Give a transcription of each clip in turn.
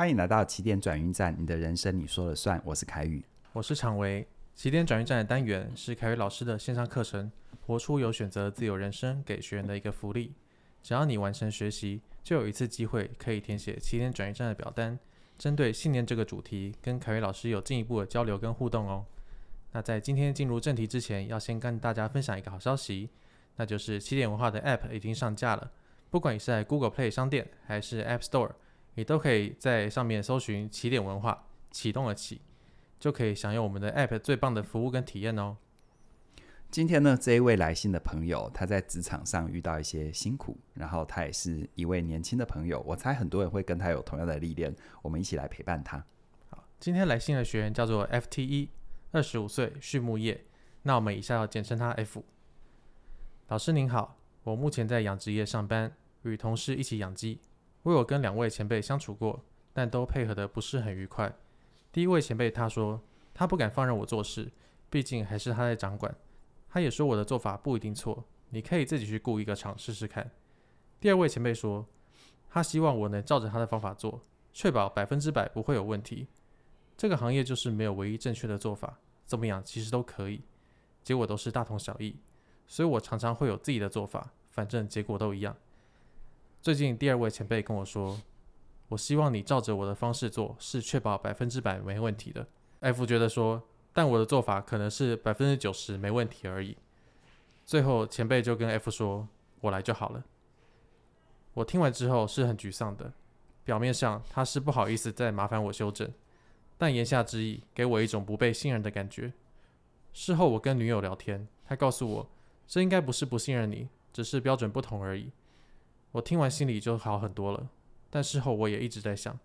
欢迎来到起点转运站，你的人生你说了算。我是凯宇，我是常维。起点转运站的单元是凯宇老师的线上课程，活出有选择自由人生给学员的一个福利。只要你完成学习，就有一次机会可以填写起点转运站的表单，针对信念这个主题，跟凯宇老师有进一步的交流跟互动哦。那在今天进入正题之前，要先跟大家分享一个好消息，那就是起点文化的 App 已经上架了。不管你是在 Google Play 商店还是 App Store。你都可以在上面搜寻“起点文化”，启动了起，就可以享用我们的 App 最棒的服务跟体验哦。今天呢，这一位来信的朋友，他在职场上遇到一些辛苦，然后他也是一位年轻的朋友，我猜很多人会跟他有同样的历练，我们一起来陪伴他。好，今天来信的学员叫做 FTE，二十五岁，畜牧业，那我们以下要简称他 F。老师您好，我目前在养殖业上班，与同事一起养鸡。我有跟两位前辈相处过，但都配合得不是很愉快。第一位前辈他说，他不敢放任我做事，毕竟还是他在掌管。他也说我的做法不一定错，你可以自己去雇一个厂试试看。第二位前辈说，他希望我能照着他的方法做，确保百分之百不会有问题。这个行业就是没有唯一正确的做法，怎么样其实都可以，结果都是大同小异。所以我常常会有自己的做法，反正结果都一样。最近第二位前辈跟我说：“我希望你照着我的方式做，是确保百分之百没问题的。”F 觉得说：“但我的做法可能是百分之九十没问题而已。”最后前辈就跟 F 说：“我来就好了。”我听完之后是很沮丧的，表面上他是不好意思再麻烦我修正，但言下之意给我一种不被信任的感觉。事后我跟女友聊天，她告诉我：“这应该不是不信任你，只是标准不同而已。”我听完心里就好很多了，但事后我也一直在想，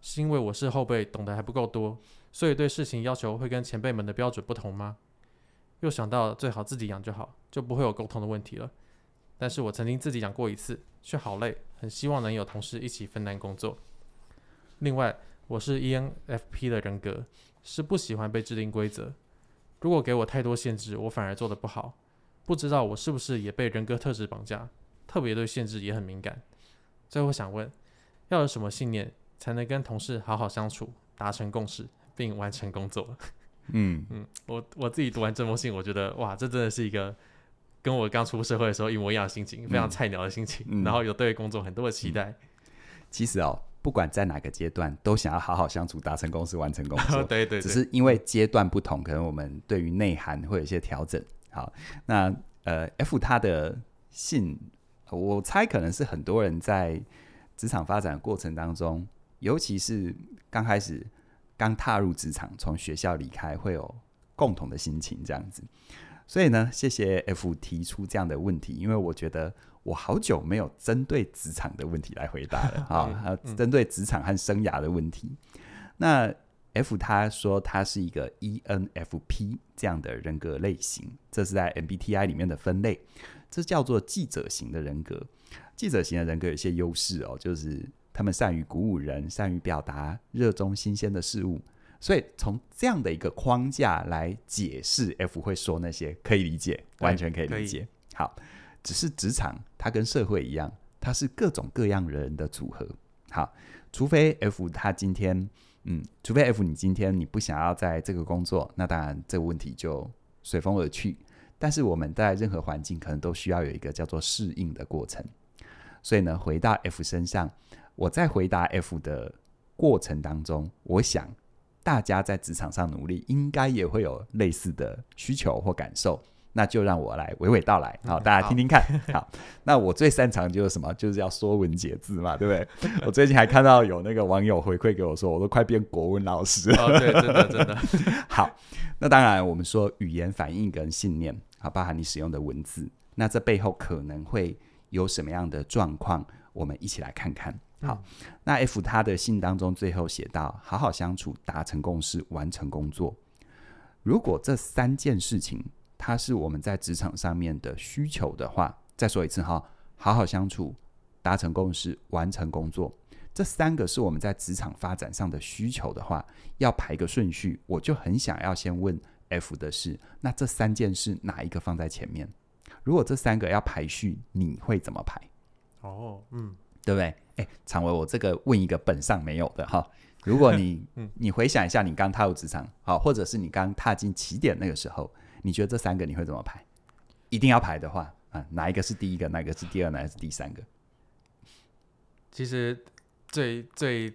是因为我是后辈，懂得还不够多，所以对事情要求会跟前辈们的标准不同吗？又想到最好自己养就好，就不会有沟通的问题了。但是我曾经自己养过一次，却好累，很希望能有同事一起分担工作。另外，我是 ENFP 的人格，是不喜欢被制定规则。如果给我太多限制，我反而做得不好。不知道我是不是也被人格特质绑架？特别对限制也很敏感。最后想问，要有什么信念才能跟同事好好相处，达成共识，并完成工作？嗯 嗯，我我自己读完这封信，我觉得哇，这真的是一个跟我刚出社会的时候一模一样的心情，非常菜鸟的心情。嗯、然后有对工作很多的期待。其实哦，不管在哪个阶段，都想要好好相处，达成共识，完成工作。对，对对，只是因为阶段不同，可能我们对于内涵会有一些调整。好，那呃，F 他的信。我猜可能是很多人在职场发展的过程当中，尤其是刚开始刚踏入职场，从学校离开，会有共同的心情这样子。所以呢，谢谢 F 提出这样的问题，因为我觉得我好久没有针对职场的问题来回答了 啊，针对职场和生涯的问题。那 F 他说他是一个 ENFP 这样的人格类型，这是在 MBTI 里面的分类。这叫做记者型的人格。记者型的人格有一些优势哦，就是他们善于鼓舞人，善于表达，热衷新鲜的事物。所以从这样的一个框架来解释，F 会说那些可以理解，完全可以理解。好，只是职场它跟社会一样，它是各种各样人的组合。好，除非 F 他今天，嗯，除非 F 你今天你不想要在这个工作，那当然这个问题就随风而去。但是我们在任何环境可能都需要有一个叫做适应的过程，所以呢，回到 F 身上，我在回答 F 的过程当中，我想大家在职场上努力，应该也会有类似的需求或感受。那就让我来娓娓道来，好，大家听听看。好，好，那我最擅长就是什么？就是要说文解字嘛，对不对？我最近还看到有那个网友回馈给我说，我都快变国文老师了。哦，对，真的真的。好，那当然，我们说语言反应跟信念，好，包含你使用的文字，那这背后可能会有什么样的状况？我们一起来看看。好，嗯、那 F 他的信当中最后写到：好好相处，达成共识，完成工作。如果这三件事情，它是我们在职场上面的需求的话，再说一次哈，好好相处，达成共识，完成工作，这三个是我们在职场发展上的需求的话，要排个顺序，我就很想要先问 F 的是，那这三件事哪一个放在前面？如果这三个要排序，你会怎么排？哦，嗯，对不对？哎，常伟，我这个问一个本上没有的哈。如果你 你回想一下，你刚踏入职场，好，或者是你刚踏进起点那个时候，你觉得这三个你会怎么排？一定要排的话啊，哪一个是第一个？哪个是第二？哪个是第三个？其实最最。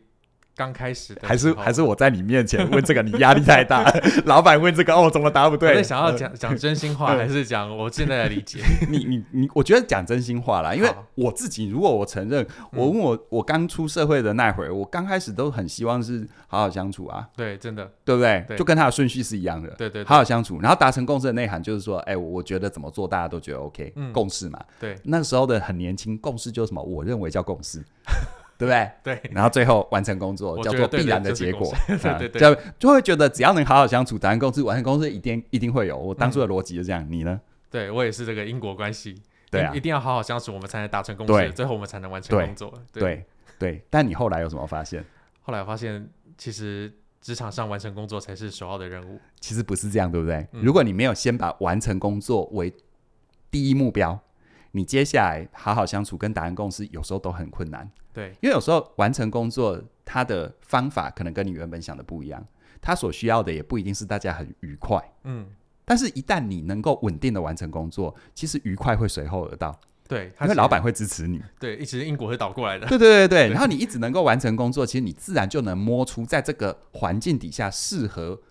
刚开始的还是还是我在你面前问这个，你压力太大。老板问这个，哦，怎么答不对？我想要讲讲真心话，还是讲我现在的理解？你你你，我觉得讲真心话啦，因为我自己，如果我承认，我问我我刚出社会的那会儿，我刚开始都很希望是好好相处啊。对，真的，对不对？就跟他的顺序是一样的。对对，好好相处，然后达成共识的内涵就是说，哎，我觉得怎么做大家都觉得 OK，共识嘛。对，那时候的很年轻，共识就是什么？我认为叫共识。对不对？对，然后最后完成工作叫做必然的结果，对对对，就就会觉得只要能好好相处，达成共识，完成共识一定一定会有。我当初的逻辑是这样，你呢？对我也是这个因果关系，对啊，一定要好好相处，我们才能达成共识，最后我们才能完成工作。对对，但你后来有什么发现？后来我发现，其实职场上完成工作才是首要的任务。其实不是这样，对不对？如果你没有先把完成工作为第一目标，你接下来好好相处跟达成共识，有时候都很困难。对，因为有时候完成工作，它的方法可能跟你原本想的不一样，它所需要的也不一定是大家很愉快。嗯，但是，一旦你能够稳定的完成工作，其实愉快会随后而到。对，因为老板会支持你。对，一直因果会倒过来的。对对对对，然后你一直能够完成工作，其实你自然就能摸出在这个环境底下适合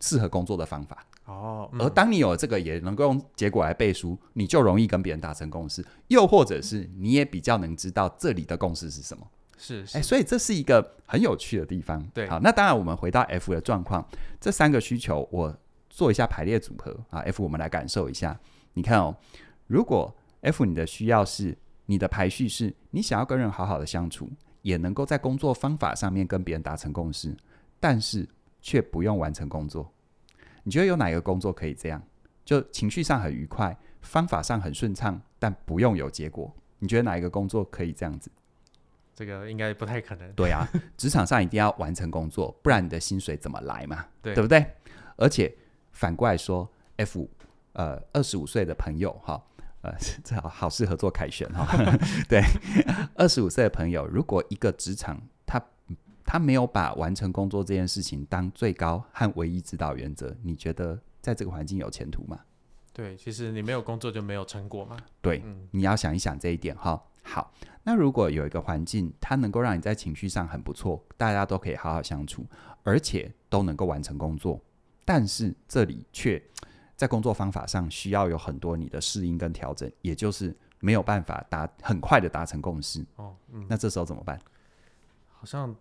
适合工作的方法。哦，而当你有这个，也能够用结果来背书，你就容易跟别人达成共识，又或者是你也比较能知道这里的共识是什么。是，哎，所以这是一个很有趣的地方。对，好，那当然我们回到 F 的状况，这三个需求我做一下排列组合啊。F 我们来感受一下，你看哦，如果 F 你的需要是你的排序是你想要跟人好好的相处，也能够在工作方法上面跟别人达成共识，但是却不用完成工作。你觉得有哪一个工作可以这样？就情绪上很愉快，方法上很顺畅，但不用有结果。你觉得哪一个工作可以这样子？这个应该不太可能。对啊，职场上一定要完成工作，不然你的薪水怎么来嘛？对，对不对？而且反过来说，F 呃二十五岁的朋友哈，呃 这好好适合做凯旋哈。对，二十五岁的朋友，如果一个职场他。没有把完成工作这件事情当最高和唯一指导原则，你觉得在这个环境有前途吗？对，其实你没有工作就没有成果嘛。对，嗯、你要想一想这一点哈。好，那如果有一个环境，它能够让你在情绪上很不错，大家都可以好好相处，而且都能够完成工作，但是这里却在工作方法上需要有很多你的适应跟调整，也就是没有办法达很快的达成共识。哦，嗯，那这时候怎么办？好像。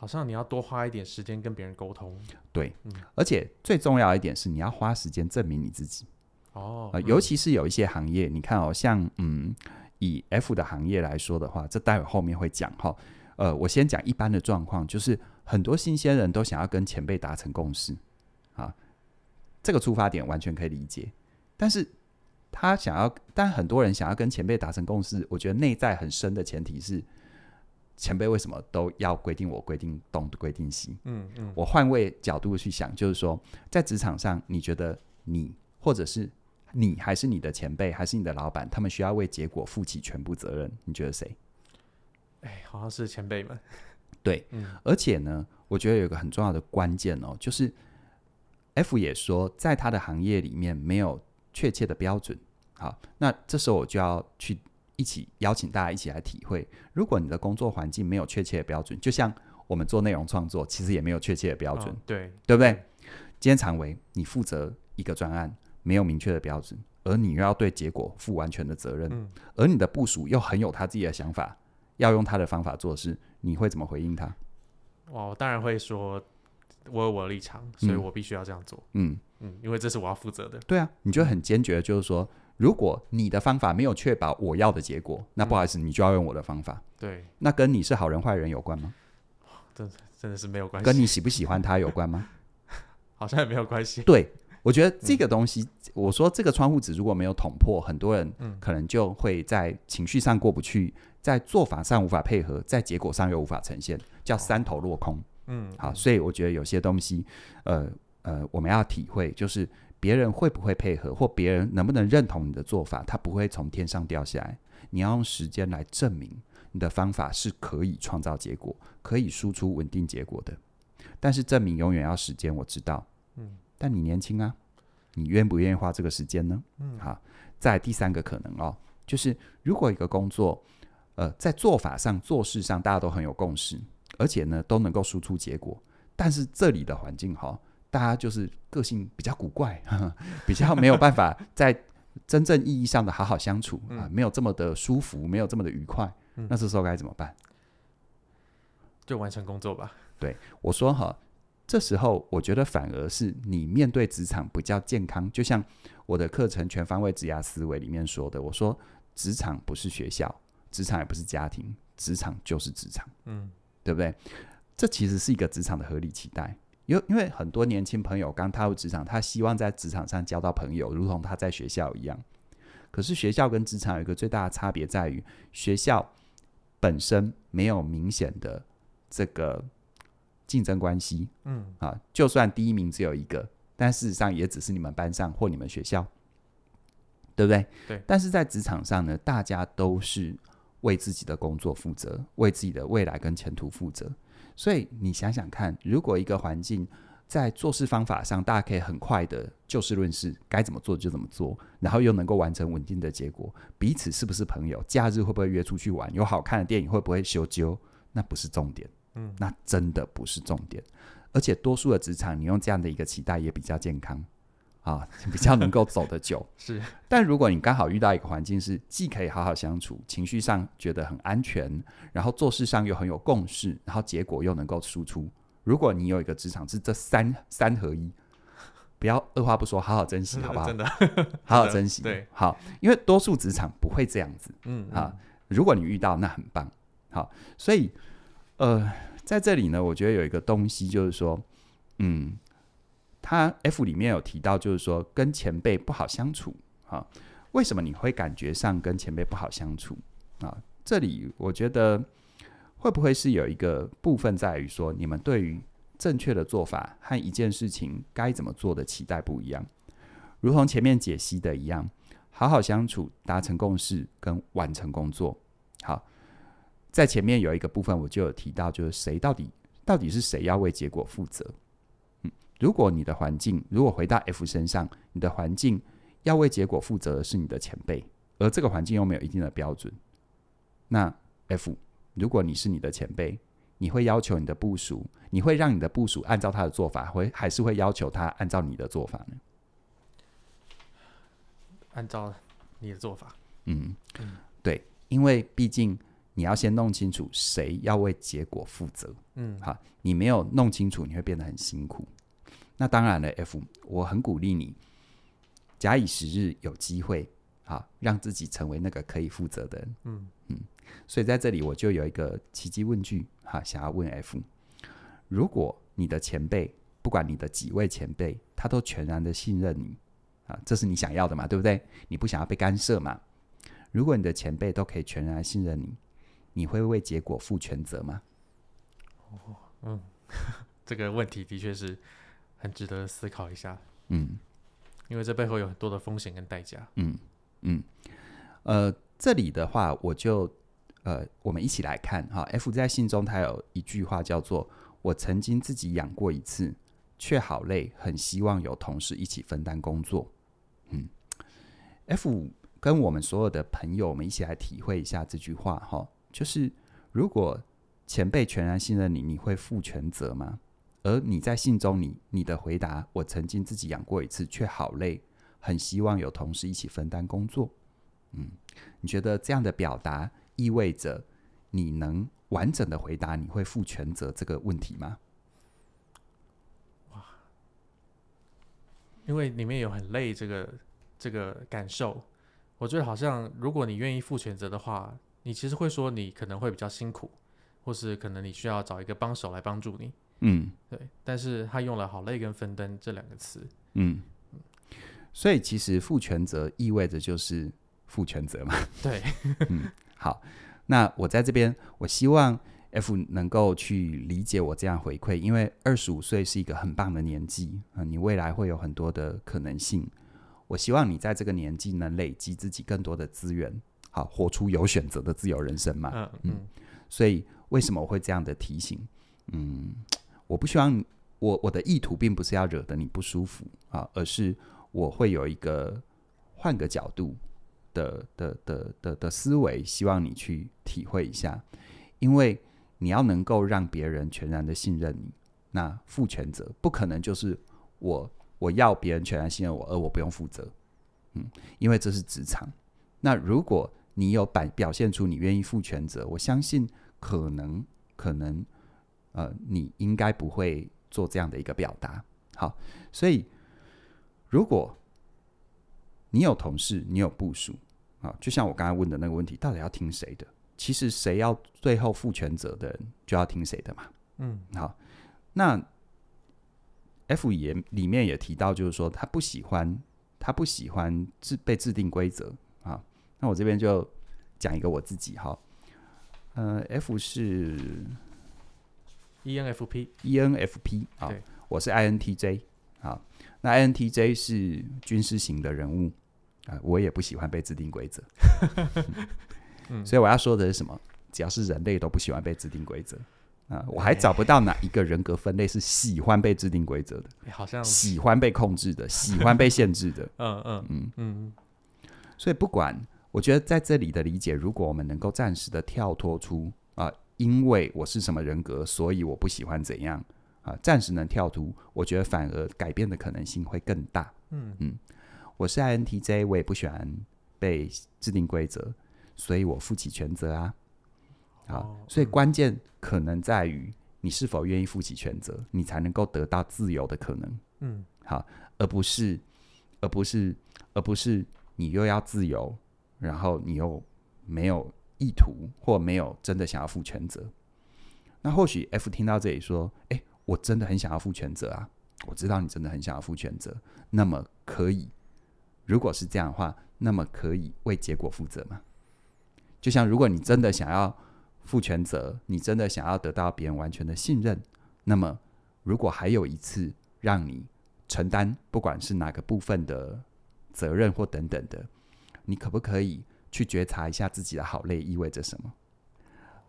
好像你要多花一点时间跟别人沟通，对，嗯、而且最重要一点是你要花时间证明你自己。哦，呃，尤其是有一些行业，嗯、你看哦，像嗯，以 F 的行业来说的话，这待会后面会讲哈。呃，我先讲一般的状况，就是很多新鲜人都想要跟前辈达成共识，啊，这个出发点完全可以理解。但是他想要，但很多人想要跟前辈达成共识，我觉得内在很深的前提是。前辈为什么都要规定我规定东规定西？嗯嗯，我换位角度去想，就是说，在职场上，你觉得你或者是你，还是你的前辈，还是你的老板，他们需要为结果负起全部责任？你觉得谁？哎，好像是前辈们。对，嗯，而且呢，我觉得有一个很重要的关键哦，就是 F 也说，在他的行业里面没有确切的标准。好，那这时候我就要去。一起邀请大家一起来体会，如果你的工作环境没有确切的标准，就像我们做内容创作，其实也没有确切的标准，哦、对对不对？今天常为，你负责一个专案，没有明确的标准，而你又要对结果负完全的责任，嗯、而你的部署又很有他自己的想法，要用他的方法做事，你会怎么回应他？哇，我当然会说，我有我的立场，所以我必须要这样做。嗯嗯，因为这是我要负责的。对啊，你就很坚决，就是说。如果你的方法没有确保我要的结果，那不好意思，你就要用我的方法。对，那跟你是好人坏人有关吗？真真的是没有关系。跟你喜不喜欢他有关吗？好像也没有关系。对，我觉得这个东西，我说这个窗户纸如果没有捅破，很多人可能就会在情绪上过不去，在做法上无法配合，在结果上又无法呈现，叫三头落空。嗯，好，所以我觉得有些东西，呃呃，我们要体会就是。别人会不会配合，或别人能不能认同你的做法，他不会从天上掉下来。你要用时间来证明你的方法是可以创造结果，可以输出稳定结果的。但是证明永远要时间，我知道。嗯，但你年轻啊，你愿不愿意花这个时间呢？嗯，好。在第三个可能哦，就是如果一个工作，呃，在做法上、做事上，大家都很有共识，而且呢，都能够输出结果，但是这里的环境哈、哦，大家就是个性比较古怪，呵 呵比较没有办法在真正意义上的好好相处啊，没有这么的舒服，没有这么的愉快，嗯、那这时候该怎么办？就完成工作吧。对，我说哈，这时候我觉得反而是你面对职场比较健康。就像我的课程《全方位职涯思维》里面说的，我说职场不是学校，职场也不是家庭，职场就是职场。嗯，对不对？这其实是一个职场的合理期待。因因为很多年轻朋友刚踏入职场，他希望在职场上交到朋友，如同他在学校一样。可是学校跟职场有一个最大的差别在于，学校本身没有明显的这个。竞争关系，嗯啊，就算第一名只有一个，但事实上也只是你们班上或你们学校，对不对？对。但是在职场上呢，大家都是为自己的工作负责，为自己的未来跟前途负责。所以你想想看，如果一个环境在做事方法上，大家可以很快的就事论事，该怎么做就怎么做，然后又能够完成稳定的结果，彼此是不是朋友？假日会不会约出去玩？有好看的电影会不会修纠？那不是重点。嗯，那真的不是重点，而且多数的职场，你用这样的一个期待也比较健康啊，比较能够走得久。是，但如果你刚好遇到一个环境是既可以好好相处，情绪上觉得很安全，然后做事上又很有共识，然后结果又能够输出。如果你有一个职场是这三三合一，不要二话不说，好好珍惜，好不好？真的，好好珍惜。对，好，因为多数职场不会这样子。嗯，啊，如果你遇到，那很棒。好，所以。呃，在这里呢，我觉得有一个东西，就是说，嗯，他 F 里面有提到，就是说跟前辈不好相处啊。为什么你会感觉上跟前辈不好相处啊？这里我觉得会不会是有一个部分在于说，你们对于正确的做法和一件事情该怎么做的期待不一样，如同前面解析的一样，好好相处、达成共识跟完成工作，好。在前面有一个部分，我就有提到，就是谁到底到底是谁要为结果负责？嗯，如果你的环境，如果回到 F 身上，你的环境要为结果负责的是你的前辈，而这个环境又没有一定的标准，那 F，如果你是你的前辈，你会要求你的部署，你会让你的部署按照他的做法，会还是会要求他按照你的做法呢？按照你的做法，嗯嗯，对，因为毕竟。你要先弄清楚谁要为结果负责，嗯，好，你没有弄清楚，你会变得很辛苦。那当然了，F，我很鼓励你，假以时日，有机会，好，让自己成为那个可以负责的人，嗯嗯。所以在这里，我就有一个奇迹问句，哈，想要问 F：如果你的前辈，不管你的几位前辈，他都全然的信任你，啊，这是你想要的嘛？对不对？你不想要被干涉嘛？如果你的前辈都可以全然信任你。你会为结果负全责吗？哦，嗯，这个问题的确是很值得思考一下。嗯，因为这背后有很多的风险跟代价。嗯嗯，呃，这里的话，我就呃，我们一起来看哈。F 在信中他有一句话叫做：“我曾经自己养过一次，却好累，很希望有同事一起分担工作。”嗯，F 跟我们所有的朋友，我们一起来体会一下这句话哈。就是，如果前辈全然信任你，你会负全责吗？而你在信中你，你的回答，我曾经自己养过一次，却好累，很希望有同事一起分担工作。嗯，你觉得这样的表达意味着你能完整的回答你会负全责这个问题吗？哇，因为里面有很累这个这个感受，我觉得好像如果你愿意负全责的话。你其实会说你可能会比较辛苦，或是可能你需要找一个帮手来帮助你。嗯，对。但是他用了“好累”跟“分担”这两个词。嗯，所以其实负全责意味着就是负全责嘛。对。嗯，好。那我在这边，我希望 F 能够去理解我这样回馈，因为二十五岁是一个很棒的年纪啊，你未来会有很多的可能性。我希望你在这个年纪能累积自己更多的资源。好活出有选择的自由人生嘛。嗯嗯，所以为什么我会这样的提醒？嗯，我不希望我我的意图并不是要惹得你不舒服啊，而是我会有一个换个角度的的的的的思维，希望你去体会一下，因为你要能够让别人全然的信任你，那负全责不可能就是我我要别人全然信任我，而我不用负责。嗯，因为这是职场。那如果你有表表现出你愿意负全责，我相信可能可能。呃，你应该不会做这样的一个表达。好，所以如果你有同事，你有部署，啊，就像我刚才问的那个问题，到底要听谁的？其实谁要最后负全责的人，就要听谁的嘛。嗯，好。那 F 也里面也提到，就是说他不喜欢，他不喜欢制被制定规则啊。那我这边就讲一个我自己哈。呃，F 是。ENFP，ENFP 啊，我是 INTJ 啊。那 INTJ 是军师型的人物啊，我也不喜欢被制定规则。嗯、所以我要说的是什么？只要是人类都不喜欢被制定规则啊。我还找不到哪一个人格分类是喜欢被制定规则的，好像喜欢被控制的，喜欢被限制的。嗯嗯嗯嗯。所以不管，我觉得在这里的理解，如果我们能够暂时的跳脱出啊。因为我是什么人格，所以我不喜欢怎样啊？暂时能跳脱，我觉得反而改变的可能性会更大。嗯嗯，我是 INTJ，我也不喜欢被制定规则，所以我负起全责啊。好，哦、所以关键可能在于你是否愿意负起全责，你才能够得到自由的可能。嗯，好，而不是，而不是，而不是你又要自由，然后你又没有。意图或没有真的想要负全责，那或许 F 听到这里说：“诶，我真的很想要负全责啊！我知道你真的很想要负全责，那么可以，如果是这样的话，那么可以为结果负责吗？就像如果你真的想要负全责，你真的想要得到别人完全的信任，那么如果还有一次让你承担，不管是哪个部分的责任或等等的，你可不可以？”去觉察一下自己的好累意味着什么？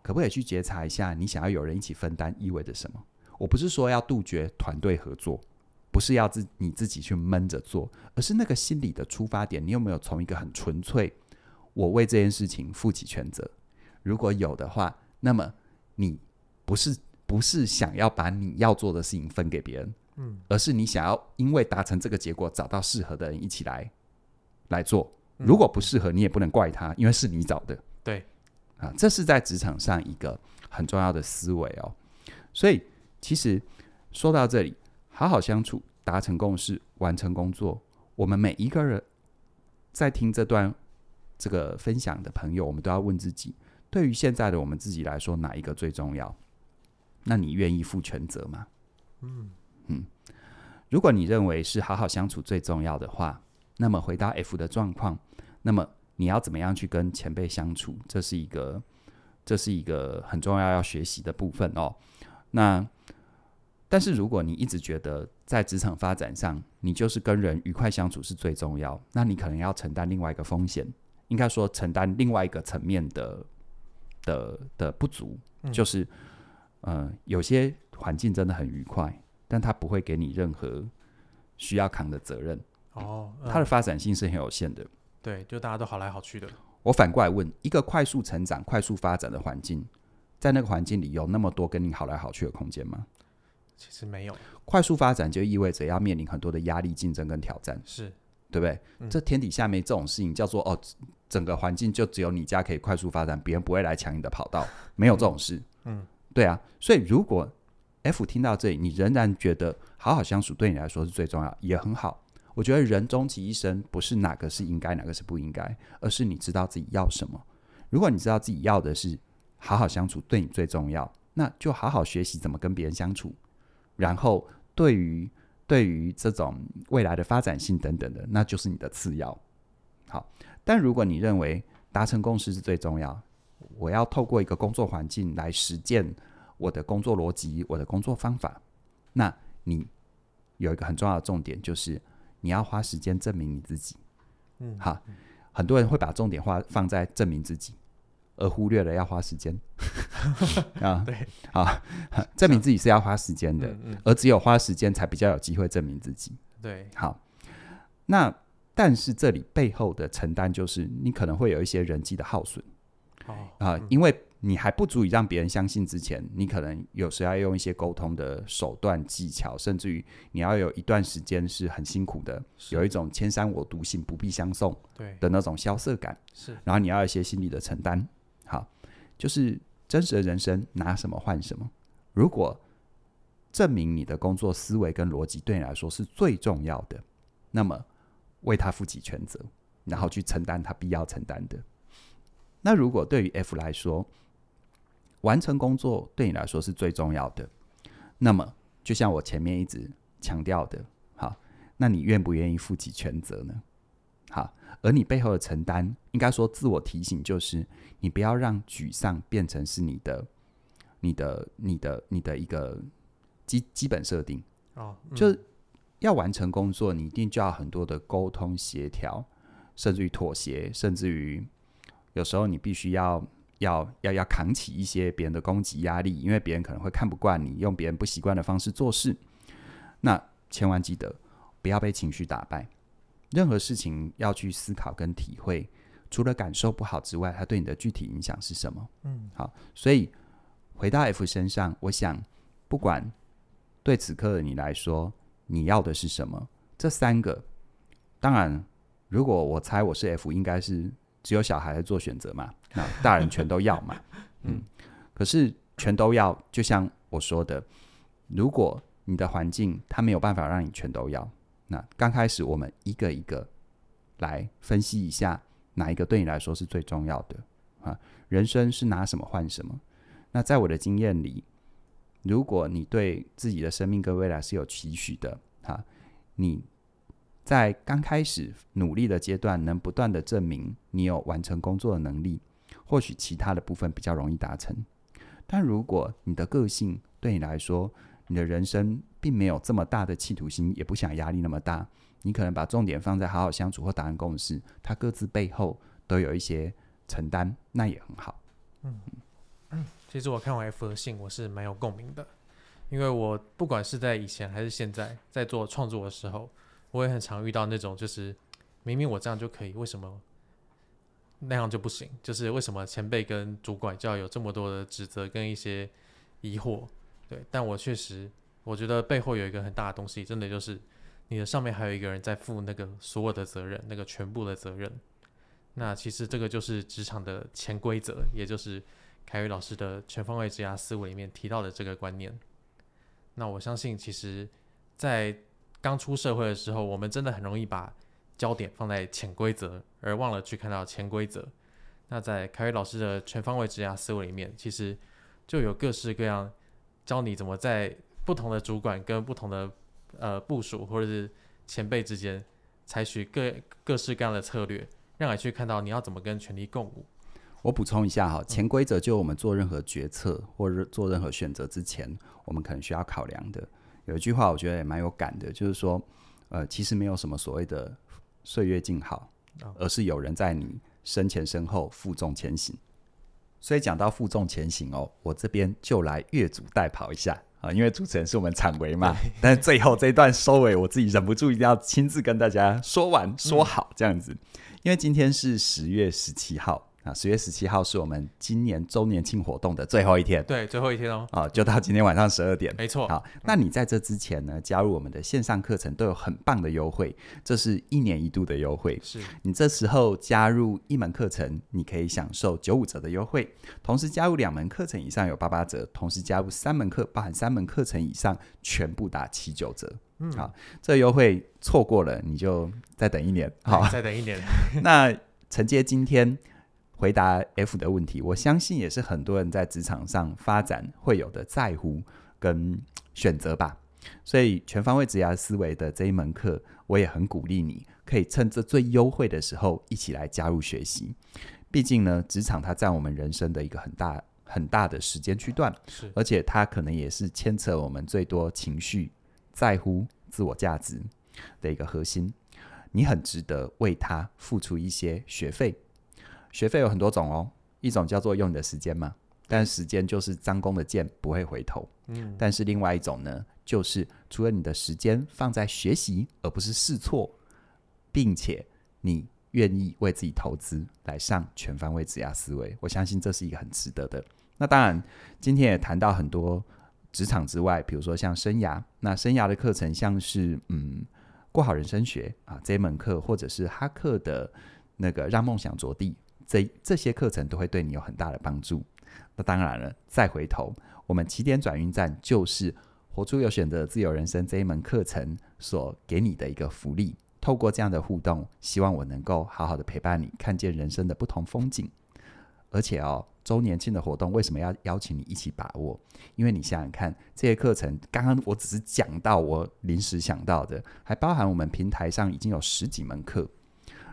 可不可以去觉察一下你想要有人一起分担意味着什么？我不是说要杜绝团队合作，不是要自你自己去闷着做，而是那个心理的出发点，你有没有从一个很纯粹，我为这件事情负起全责？如果有的话，那么你不是不是想要把你要做的事情分给别人，嗯，而是你想要因为达成这个结果，找到适合的人一起来来做。如果不适合，你也不能怪他，因为是你找的。对，啊，这是在职场上一个很重要的思维哦。所以，其实说到这里，好好相处，达成共识，完成工作，我们每一个人在听这段这个分享的朋友，我们都要问自己：对于现在的我们自己来说，哪一个最重要？那你愿意负全责吗？嗯嗯，如果你认为是好好相处最重要的话，那么回到 F 的状况。那么你要怎么样去跟前辈相处？这是一个，这是一个很重要要学习的部分哦。那但是如果你一直觉得在职场发展上，你就是跟人愉快相处是最重要，那你可能要承担另外一个风险，应该说承担另外一个层面的的的不足，嗯、就是呃，有些环境真的很愉快，但它不会给你任何需要扛的责任哦，嗯、它的发展性是很有限的。对，就大家都好来好去的。我反过来问：一个快速成长、快速发展的环境，在那个环境里有那么多跟你好来好去的空间吗？其实没有。快速发展就意味着要面临很多的压力、竞争跟挑战，是对不对？嗯、这天底下没这种事情，叫做哦，整个环境就只有你家可以快速发展，别人不会来抢你的跑道，没有这种事。嗯，对啊。所以如果 F 听到这里，你仍然觉得好好相处对你来说是最重要，也很好。我觉得人终其一生，不是哪个是应该，哪个是不应该，而是你知道自己要什么。如果你知道自己要的是好好相处，对你最重要，那就好好学习怎么跟别人相处。然后，对于对于这种未来的发展性等等的，那就是你的次要。好，但如果你认为达成共识是最重要，我要透过一个工作环境来实践我的工作逻辑、我的工作方法，那你有一个很重要的重点就是。你要花时间证明你自己，嗯，好，很多人会把重点花放在证明自己，而忽略了要花时间 啊。对，啊，证明自己是要花时间的，嗯嗯而只有花时间才比较有机会证明自己。对，好，那但是这里背后的承担就是你可能会有一些人际的耗损哦啊，嗯因为。你还不足以让别人相信之前，你可能有时要用一些沟通的手段技巧，甚至于你要有一段时间是很辛苦的，有一种千山我独行，不必相送对的那种萧瑟感。是然后你要有一些心理的承担。好，就是真实的人生拿什么换什么。如果证明你的工作思维跟逻辑对你来说是最重要的，那么为他负起全责，然后去承担他必要承担的。那如果对于 F 来说，完成工作对你来说是最重要的，那么就像我前面一直强调的，好，那你愿不愿意负起全责呢？好，而你背后的承担，应该说自我提醒，就是你不要让沮丧变成是你的、你的、你的、你的一个基基本设定。哦，嗯就要完成工作，你一定就要很多的沟通协调，甚至于妥协，甚至于有时候你必须要。要要要扛起一些别人的攻击压力，因为别人可能会看不惯你用别人不习惯的方式做事。那千万记得不要被情绪打败。任何事情要去思考跟体会，除了感受不好之外，它对你的具体影响是什么？嗯，好，所以回到 F 身上，我想不管对此刻的你来说，你要的是什么？这三个，当然，如果我猜我是 F，应该是只有小孩在做选择嘛。那大人全都要嘛，嗯，可是全都要，就像我说的，如果你的环境它没有办法让你全都要，那刚开始我们一个一个来分析一下，哪一个对你来说是最重要的啊？人生是拿什么换什么？那在我的经验里，如果你对自己的生命跟未来是有期许的，哈，你在刚开始努力的阶段，能不断的证明你有完成工作的能力。或许其他的部分比较容易达成，但如果你的个性对你来说，你的人生并没有这么大的企图心，也不想压力那么大，你可能把重点放在好好相处或达成共识，它各自背后都有一些承担，那也很好。嗯嗯，其实我看完 F 的信，我是蛮有共鸣的，因为我不管是在以前还是现在，在做创作的时候，我也很常遇到那种，就是明明我这样就可以，为什么？那样就不行，就是为什么前辈跟主管就要有这么多的指责跟一些疑惑？对，但我确实，我觉得背后有一个很大的东西，真的就是你的上面还有一个人在负那个所有的责任，那个全部的责任。那其实这个就是职场的潜规则，也就是凯宇老师的全方位职涯思维里面提到的这个观念。那我相信，其实，在刚出社会的时候，我们真的很容易把焦点放在潜规则，而忘了去看到潜规则。那在凯瑞老师的全方位职涯思维里面，其实就有各式各样教你怎么在不同的主管跟不同的呃部署或者是前辈之间，采取各各式各样的策略，让你去看到你要怎么跟权力共舞。我补充一下哈，潜规则就我们做任何决策或者做任何选择之前，我们可能需要考量的。有一句话我觉得也蛮有感的，就是说，呃，其实没有什么所谓的。岁月静好，而是有人在你身前身后负重前行。所以讲到负重前行哦，我这边就来越俎代庖一下啊，因为主持人是我们场维嘛。但是最后这一段收尾，我自己忍不住一定要亲自跟大家说完说好这样子，因为今天是十月十七号。啊，十月十七号是我们今年周年庆活动的最后一天，对，最后一天哦，啊，就到今天晚上十二点，没错。好，那你在这之前呢，加入我们的线上课程都有很棒的优惠，这是一年一度的优惠。是你这时候加入一门课程，你可以享受九五折的优惠；同时加入两门课程以上有八八折；同时加入三门课，包含三门课程以上，全部打七九折。嗯，好，这个优惠错过了，你就再等一年。好，再等一年。那承接今天。回答 F 的问题，我相信也是很多人在职场上发展会有的在乎跟选择吧。所以全方位职涯思维的这一门课，我也很鼓励你，可以趁这最优惠的时候一起来加入学习。毕竟呢，职场它占我们人生的一个很大很大的时间区段，是，而且它可能也是牵扯我们最多情绪、在乎、自我价值的一个核心。你很值得为它付出一些学费。学费有很多种哦，一种叫做用你的时间嘛，但时间就是张弓的箭，不会回头。嗯，但是另外一种呢，就是除了你的时间放在学习，而不是试错，并且你愿意为自己投资来上全方位职涯思维，我相信这是一个很值得的。那当然，今天也谈到很多职场之外，比如说像生涯，那生涯的课程，像是嗯，过好人生学啊这一门课，或者是哈克的那个让梦想着地，这这些课程都会对你有很大的帮助。那当然了，再回头，我们起点转运站就是活出有选择的自由人生这一门课程所给你的一个福利。透过这样的互动，希望我能够好好的陪伴你，看见人生的不同风景。而且哦，周年庆的活动为什么要邀请你一起把握？因为你想想看，这些课程刚刚我只是讲到我临时想到的，还包含我们平台上已经有十几门课。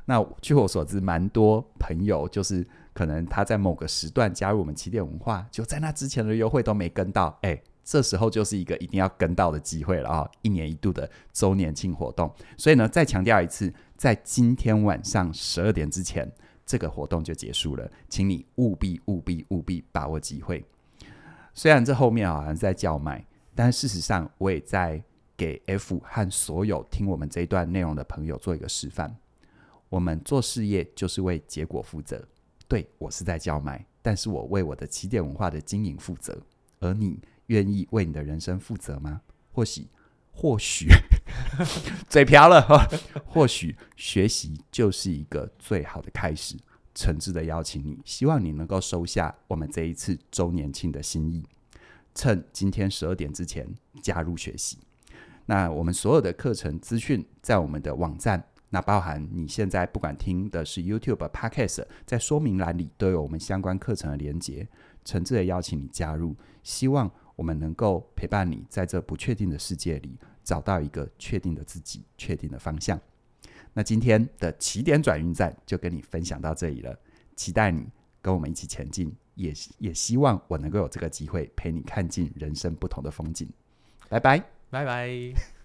那据我所知，蛮多朋友就是可能他在某个时段加入我们起点文化，就在那之前的优惠都没跟到，哎。这时候就是一个一定要跟到的机会了啊、一年一度的周年庆活动，所以呢，再强调一次，在今天晚上十二点之前，这个活动就结束了，请你务必务必务必把握机会。虽然这后面好像在叫卖，但事实上我也在给 F 和所有听我们这一段内容的朋友做一个示范。我们做事业就是为结果负责，对，我是在叫卖，但是我为我的起点文化的经营负责，而你。愿意为你的人生负责吗？或许，或许 嘴瓢了。或许学习就是一个最好的开始。诚挚的邀请你，希望你能够收下我们这一次周年庆的心意，趁今天十二点之前加入学习。那我们所有的课程资讯在我们的网站，那包含你现在不管听的是 YouTube、Podcast，在说明栏里都有我们相关课程的连结。诚挚的邀请你加入，希望。我们能够陪伴你在这不确定的世界里找到一个确定的自己、确定的方向。那今天的起点转运站就跟你分享到这里了，期待你跟我们一起前进，也也希望我能够有这个机会陪你看尽人生不同的风景。拜拜，拜拜。